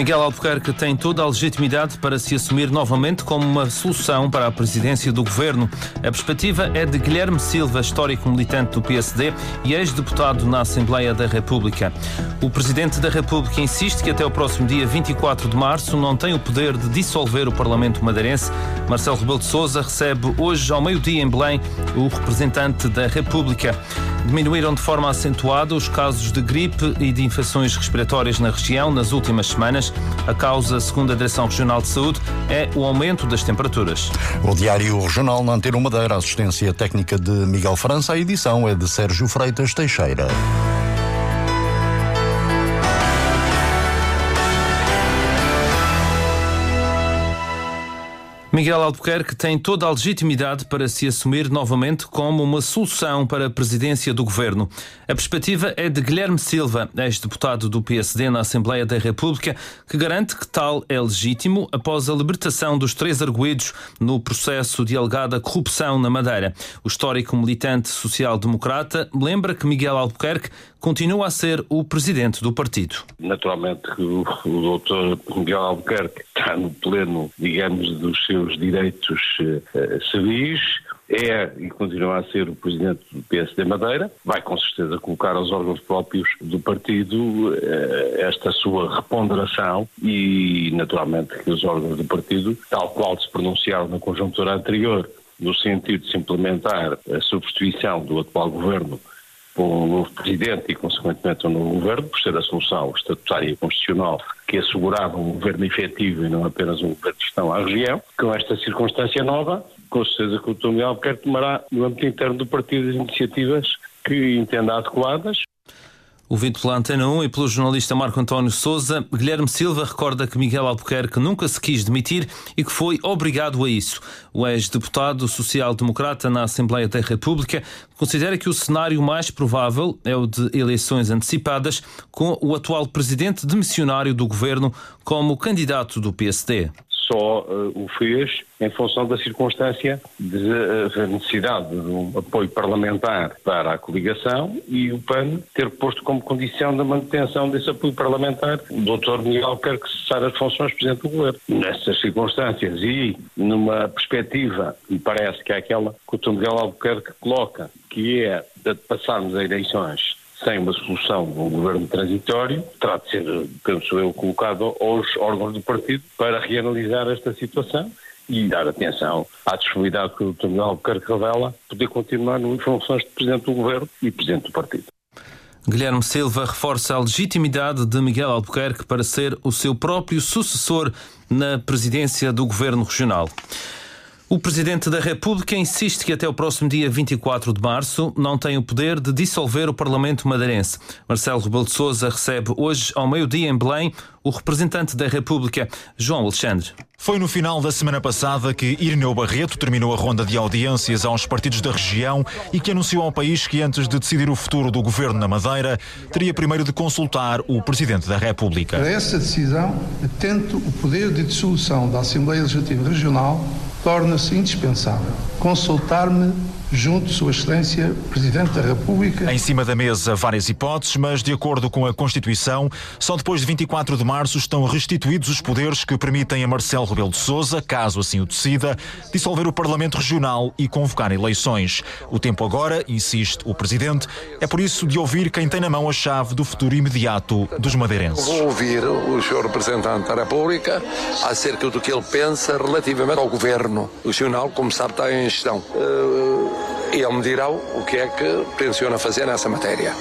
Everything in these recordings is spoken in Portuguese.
Miguel Albuquerque tem toda a legitimidade para se assumir novamente como uma solução para a presidência do governo. A perspectiva é de Guilherme Silva, histórico militante do PSD e ex-deputado na Assembleia da República. O presidente da República insiste que até o próximo dia 24 de março não tem o poder de dissolver o Parlamento madeirense. Marcelo Rebelo de Sousa recebe hoje ao meio-dia em Belém o representante da República. Diminuíram de forma acentuada os casos de gripe e de infecções respiratórias na região nas últimas semanas. A causa, segundo a Direção Regional de Saúde, é o aumento das temperaturas. O Diário Regional na Antena Madeira, assistência técnica de Miguel França, a edição é de Sérgio Freitas Teixeira. Miguel Albuquerque tem toda a legitimidade para se assumir novamente como uma solução para a presidência do governo. A perspectiva é de Guilherme Silva, ex-deputado do PSD na Assembleia da República, que garante que tal é legítimo após a libertação dos três arguídos no processo de alegada corrupção na Madeira. O histórico militante social-democrata lembra que Miguel Albuquerque continua a ser o presidente do partido. Naturalmente o, o doutor Miguel Albuquerque está no pleno, digamos, dos seus direitos uh, civis, é e continua a ser o presidente do PSD Madeira, vai com certeza colocar aos órgãos próprios do partido eh, esta sua reponderação e, naturalmente, que os órgãos do partido, tal qual se pronunciaram na conjuntura anterior, no sentido de se implementar a substituição do atual governo com um novo presidente e, consequentemente, um novo governo, por ser a solução estatutária e constitucional que assegurava um governo efetivo e não apenas um governo de gestão à região. Com esta circunstância nova, com certeza que o Miguel Albuquerque tomará, no âmbito interno do partido, as iniciativas que entenda adequadas Ouvido pela Antena 1 e pelo jornalista Marco António Souza, Guilherme Silva recorda que Miguel Albuquerque nunca se quis demitir e que foi obrigado a isso. O ex-deputado social-democrata na Assembleia da República considera que o cenário mais provável é o de eleições antecipadas, com o atual presidente demissionário do governo como candidato do PSD só uh, o fez em função da circunstância de uh, necessidade de um apoio parlamentar para a coligação e o PAN ter posto como condição da manutenção desse apoio parlamentar o Dr. Miguel quer que cessar as funções de Presidente do Governo. Nessas circunstâncias e numa perspectiva, me parece que é aquela que o Dr. Miguel Albuquerque coloca, que é de passarmos a eleições sem uma solução de um governo transitório, terá de ser, penso eu, colocado aos órgãos do partido para reanalisar esta situação e dar atenção à disponibilidade que o. Miguel Albuquerque revela poder continuar nas funções de Presidente do Governo e Presidente do Partido. Guilherme Silva reforça a legitimidade de Miguel Albuquerque para ser o seu próprio sucessor na presidência do Governo Regional. O Presidente da República insiste que até o próximo dia 24 de março não tem o poder de dissolver o Parlamento madeirense. Marcelo Rebelo de Sousa recebe hoje, ao meio-dia em Belém, o representante da República, João Alexandre. Foi no final da semana passada que Irineu Barreto terminou a ronda de audiências aos partidos da região e que anunciou ao país que antes de decidir o futuro do governo na Madeira, teria primeiro de consultar o Presidente da República. Para essa decisão, atento o poder de dissolução da Assembleia Legislativa Regional torna-se indispensável consultar-me junto Sua Excelência Presidente da República. Em cima da mesa, várias hipóteses, mas de acordo com a Constituição, só depois de 24 de março estão restituídos os poderes que permitem a Marcelo Rebelo de Sousa, caso assim o decida, dissolver o Parlamento Regional e convocar eleições. O tempo agora, insiste o Presidente, é por isso de ouvir quem tem na mão a chave do futuro imediato dos madeirenses. Vou ouvir o Sr. Representante da República acerca do que ele pensa relativamente ao Governo Regional, como sabe, está em gestão. Uh, ele me dirá o que é que tenciona fazer nessa matéria.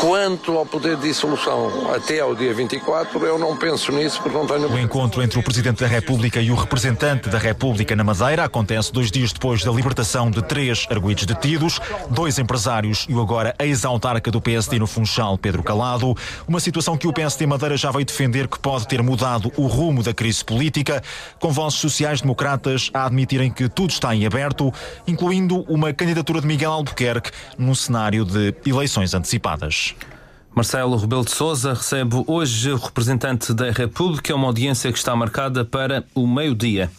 Quanto ao poder de dissolução até ao dia 24, eu não penso nisso porque não tenho. O encontro entre o Presidente da República e o representante da República na Madeira acontece dois dias depois da libertação de três arguídos detidos, dois empresários e o agora ex-autarca do PSD no Funchal, Pedro Calado. Uma situação que o PSD Madeira já veio defender que pode ter mudado o rumo da crise política, com vozes sociais-democratas a admitirem que tudo está em aberto, incluindo uma candidatura de Miguel Albuquerque num cenário de eleições antecipadas. Marcelo Rebelo de Sousa recebe hoje o representante da República, uma audiência que está marcada para o meio-dia.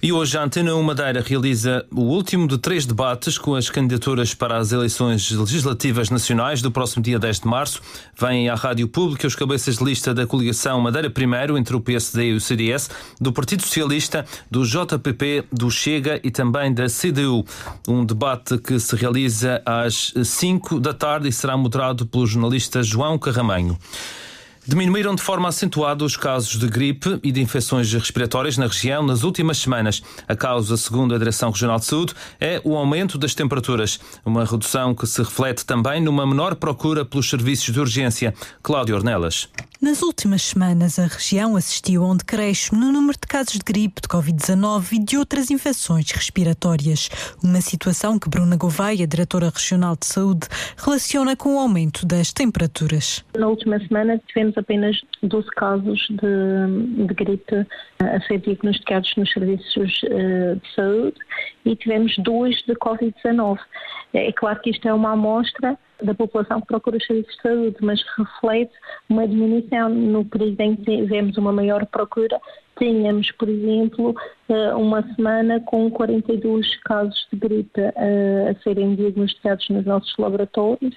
E hoje a Antena 1 Madeira realiza o último de três debates com as candidaturas para as eleições legislativas nacionais do próximo dia 10 de março. Vêm à Rádio Pública os cabeças de lista da coligação Madeira Primeiro entre o PSD e o CDS, do Partido Socialista, do JPP, do Chega e também da CDU. Um debate que se realiza às 5 da tarde e será moderado pelo jornalista João Carramanho. Diminuíram de forma acentuada os casos de gripe e de infecções respiratórias na região nas últimas semanas. A causa, segundo a Direção Regional de Saúde, é o aumento das temperaturas, uma redução que se reflete também numa menor procura pelos serviços de urgência. Cláudio Ornelas. Nas últimas semanas, a região assistiu a um decréscimo no número de casos de gripe, de Covid-19 e de outras infecções respiratórias. Uma situação que Bruna Gouveia, diretora regional de saúde, relaciona com o aumento das temperaturas. Na última semana tivemos apenas 12 casos de, de gripe a ser diagnosticados nos serviços uh, de saúde e tivemos dois de Covid-19. É claro que isto é uma amostra da população que procura os serviços de saúde, mas reflete uma diminuição. No período em que tivemos uma maior procura, tínhamos, por exemplo, eh, uma semana com 42 casos de gripe eh, a serem diagnosticados nos nossos laboratórios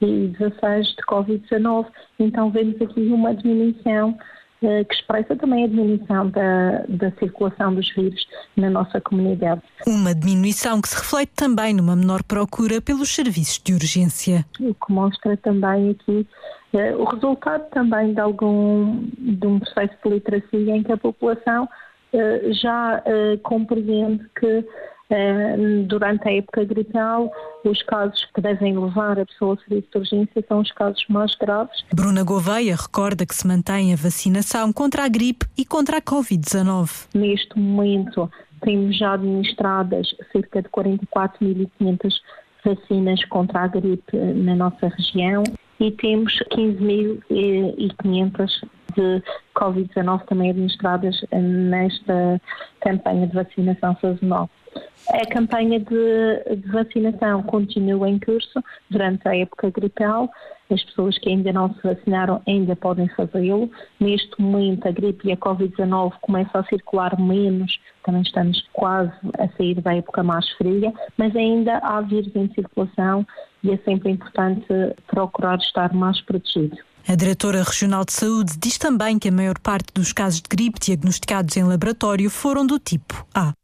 e 16 de Covid-19. Então vemos aqui uma diminuição que expressa também a diminuição da, da circulação dos vírus na nossa comunidade. Uma diminuição que se reflete também numa menor procura pelos serviços de urgência. O que mostra também aqui uh, o resultado também de algum de um processo de literacia em que a população uh, já compreende que eh, durante a época gripal, os casos que devem levar a pessoa ao serviço de urgência são os casos mais graves. Bruna Gouveia recorda que se mantém a vacinação contra a gripe e contra a Covid-19. Neste momento, temos já administradas cerca de 44.500 vacinas contra a gripe na nossa região e temos 15.500 de Covid-19 também administradas nesta campanha de vacinação sazonal. A campanha de, de, vacinação continua em curso durante a época gripal. As pessoas que ainda não se vacinaram ainda podem fazê-lo. Neste momento, a gripe e a Covid-19 começam a circular menos. Também estamos quase a sair da época mais fria, mas ainda há vírus em circulação e é sempre importante procurar estar mais protegido. A diretora regional de saúde diz também que a maior parte dos casos de gripe diagnosticados em laboratório foram do tipo A.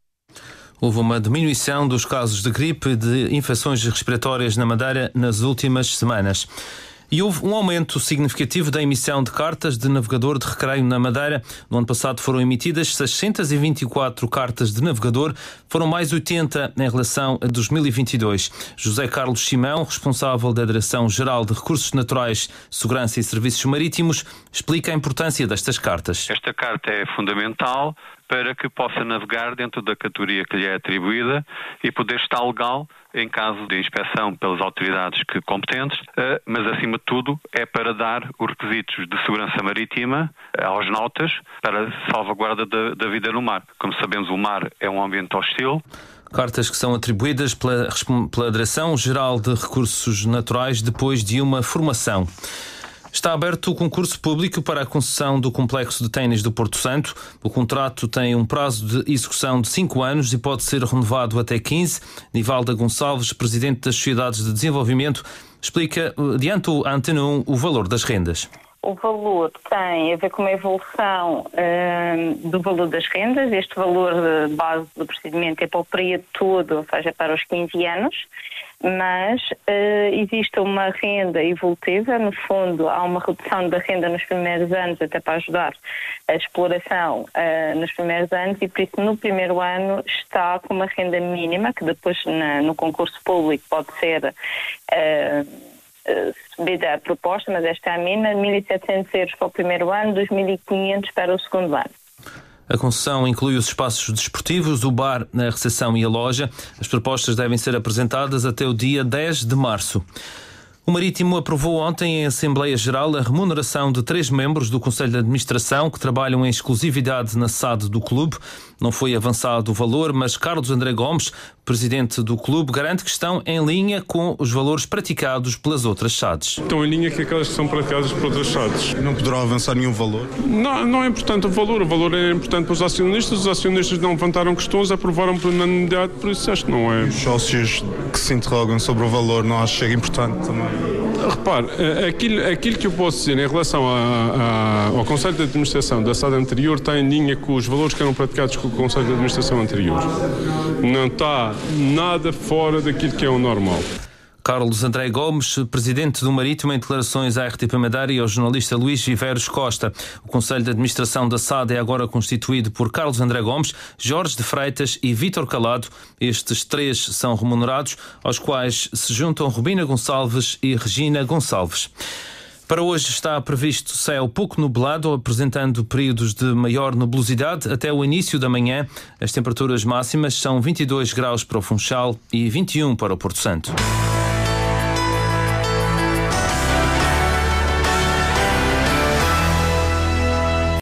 Houve uma diminuição dos casos de gripe e de infecções respiratórias na Madeira nas últimas semanas. E houve um aumento significativo da emissão de cartas de navegador de recreio na Madeira. No ano passado foram emitidas 624 cartas de navegador, foram mais 80 em relação a 2022. José Carlos Simão, responsável da Direção-Geral de Recursos Naturais, Segurança e Serviços Marítimos, explica a importância destas cartas. Esta carta é fundamental para que possa navegar dentro da categoria que lhe é atribuída e poder estar legal em caso de inspeção pelas autoridades que competentes, eh, mas acima de tudo é para dar os requisitos de segurança marítima eh, aos nautas para salvaguarda da, da vida no mar. Como sabemos, o mar é um ambiente hostil. Cartas que são atribuídas pela, pela Direção-Geral de Recursos Naturais depois de uma formação. Está aberto o concurso público para a concessão do complexo de ténis do Porto Santo. O contrato tem um prazo de execução de 5 anos e pode ser renovado até 15. Nivalda Gonçalves, presidente das Sociedades de Desenvolvimento, explica, diante o Antena 1, o valor das rendas o valor tem a ver com uma evolução uh, do valor das rendas. Este valor de base do procedimento é para o período todo, ou seja, para os 15 anos mas uh, existe uma renda evolutiva, no fundo há uma redução da renda nos primeiros anos até para ajudar a exploração uh, nos primeiros anos e por isso no primeiro ano está com uma renda mínima que depois na, no concurso público pode ser subida a proposta, mas esta é a mínima, 1.700 euros para o primeiro ano, 2.500 para o segundo ano. A concessão inclui os espaços desportivos, o bar, a recepção e a loja. As propostas devem ser apresentadas até o dia 10 de março. O Marítimo aprovou ontem em Assembleia Geral a remuneração de três membros do Conselho de Administração que trabalham em exclusividade na SAD do clube. Não foi avançado o valor, mas Carlos André Gomes, presidente do clube, garante que estão em linha com os valores praticados pelas outras SADs. Estão em linha com aquelas que são praticadas por outras SADs. Não poderá avançar nenhum valor? Não, não é importante o valor. O valor é importante para os acionistas. Os acionistas não levantaram questões, aprovaram por unanimidade, por isso acho que não é. Os sócios que se interrogam sobre o valor não acham que é importante também? Repare, eh, aquilo, aquilo que eu posso dizer em relação a, a, ao Conselho de Administração da SAD anterior está em linha com os valores que eram praticados com o Conselho de Administração anterior. Não está nada fora daquilo que é o normal. Carlos André Gomes, presidente do Marítimo, em declarações à RTP Madeira e ao jornalista Luís Viveiros Costa. O Conselho de Administração da SAD é agora constituído por Carlos André Gomes, Jorge de Freitas e Vítor Calado. Estes três são remunerados, aos quais se juntam Rubina Gonçalves e Regina Gonçalves. Para hoje está previsto céu pouco nublado, apresentando períodos de maior nebulosidade até o início da manhã. As temperaturas máximas são 22 graus para o Funchal e 21 para o Porto Santo.